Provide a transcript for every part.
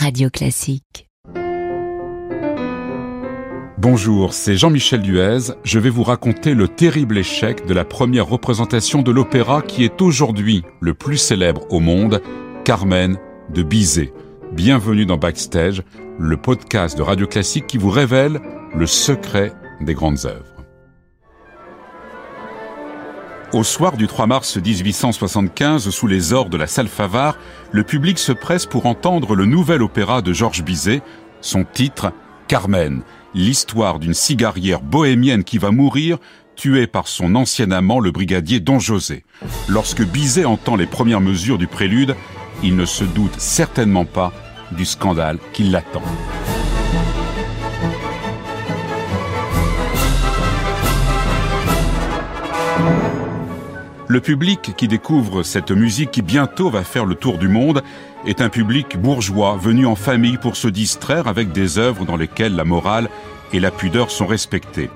Radio Classique. Bonjour, c'est Jean-Michel Duez. Je vais vous raconter le terrible échec de la première représentation de l'opéra qui est aujourd'hui le plus célèbre au monde, Carmen de Bizet. Bienvenue dans Backstage, le podcast de Radio Classique qui vous révèle le secret des grandes œuvres. Au soir du 3 mars 1875, sous les ors de la salle Favard, le public se presse pour entendre le nouvel opéra de Georges Bizet, son titre Carmen, l'histoire d'une cigarière bohémienne qui va mourir tuée par son ancien amant le brigadier Don José. Lorsque Bizet entend les premières mesures du prélude, il ne se doute certainement pas du scandale qui l'attend. Le public qui découvre cette musique qui bientôt va faire le tour du monde est un public bourgeois venu en famille pour se distraire avec des œuvres dans lesquelles la morale et la pudeur sont respectées.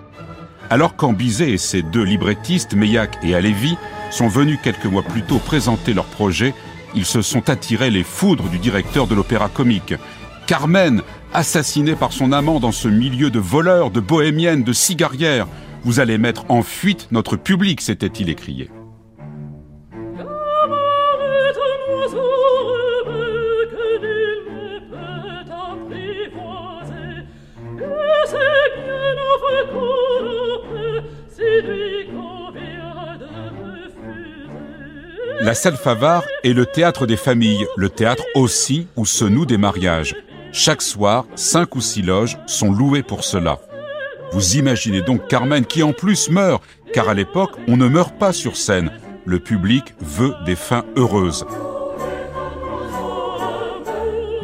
Alors quand Bizet et ses deux librettistes, Meillac et Alévi, sont venus quelques mois plus tôt présenter leur projet, ils se sont attirés les foudres du directeur de l'opéra comique. Carmen, assassinée par son amant dans ce milieu de voleurs, de bohémiennes, de cigarières, vous allez mettre en fuite notre public, s'était-il écrié. La salle Favard est le théâtre des familles, le théâtre aussi où se nouent des mariages. Chaque soir, cinq ou six loges sont louées pour cela. Vous imaginez donc Carmen qui en plus meurt, car à l'époque, on ne meurt pas sur scène. Le public veut des fins heureuses.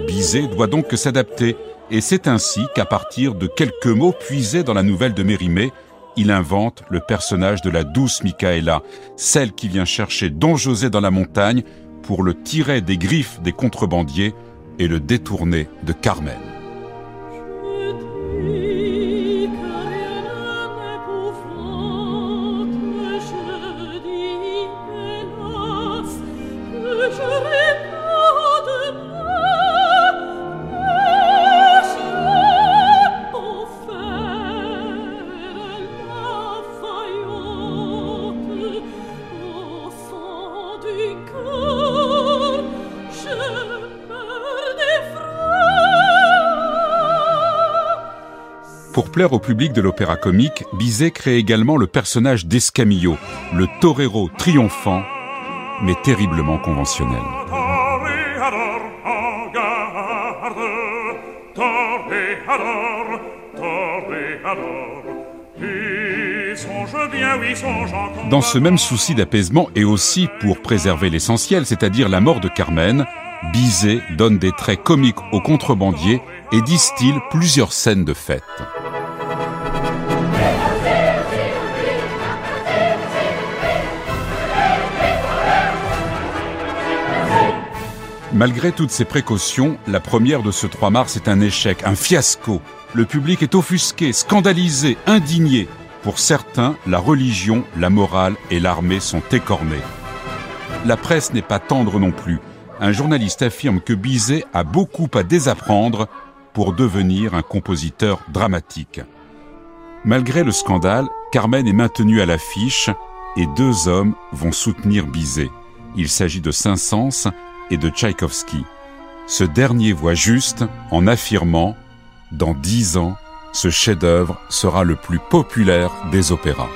Bizet doit donc s'adapter, et c'est ainsi qu'à partir de quelques mots puisés dans la nouvelle de Mérimée, il invente le personnage de la douce Michaela, celle qui vient chercher Don José dans la montagne pour le tirer des griffes des contrebandiers et le détourner de Carmen. Pour plaire au public de l'opéra comique, Bizet crée également le personnage d'Escamillo, le torero triomphant, mais terriblement conventionnel. Dans ce même souci d'apaisement et aussi pour préserver l'essentiel, c'est-à-dire la mort de Carmen, Bizet donne des traits comiques aux contrebandiers et distille plusieurs scènes de fête. Malgré toutes ces précautions, la première de ce 3 mars est un échec, un fiasco. Le public est offusqué, scandalisé, indigné. Pour certains, la religion, la morale et l'armée sont écornés. La presse n'est pas tendre non plus. Un journaliste affirme que Bizet a beaucoup à désapprendre pour devenir un compositeur dramatique. Malgré le scandale, Carmen est maintenue à l'affiche et deux hommes vont soutenir Bizet. Il s'agit de Saint-Saëns et de Tchaïkovski. Ce dernier voit juste en affirmant Dans dix ans, ce chef-d'œuvre sera le plus populaire des opéras.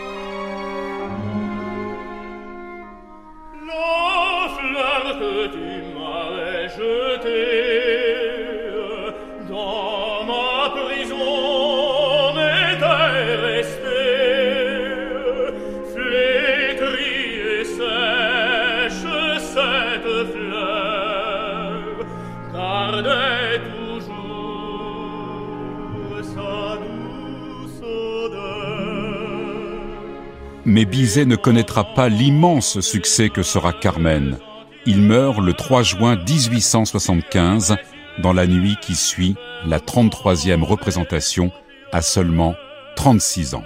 Mais Bizet ne connaîtra pas l'immense succès que sera Carmen. Il meurt le 3 juin 1875, dans la nuit qui suit la 33e représentation, à seulement 36 ans.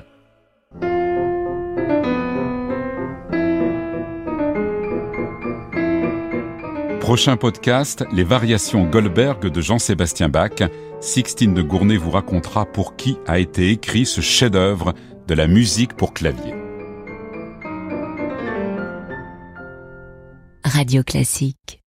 Prochain podcast, les variations Goldberg de Jean-Sébastien Bach. Sixtine de Gournay vous racontera pour qui a été écrit ce chef-d'œuvre de la musique pour clavier. Radio Classique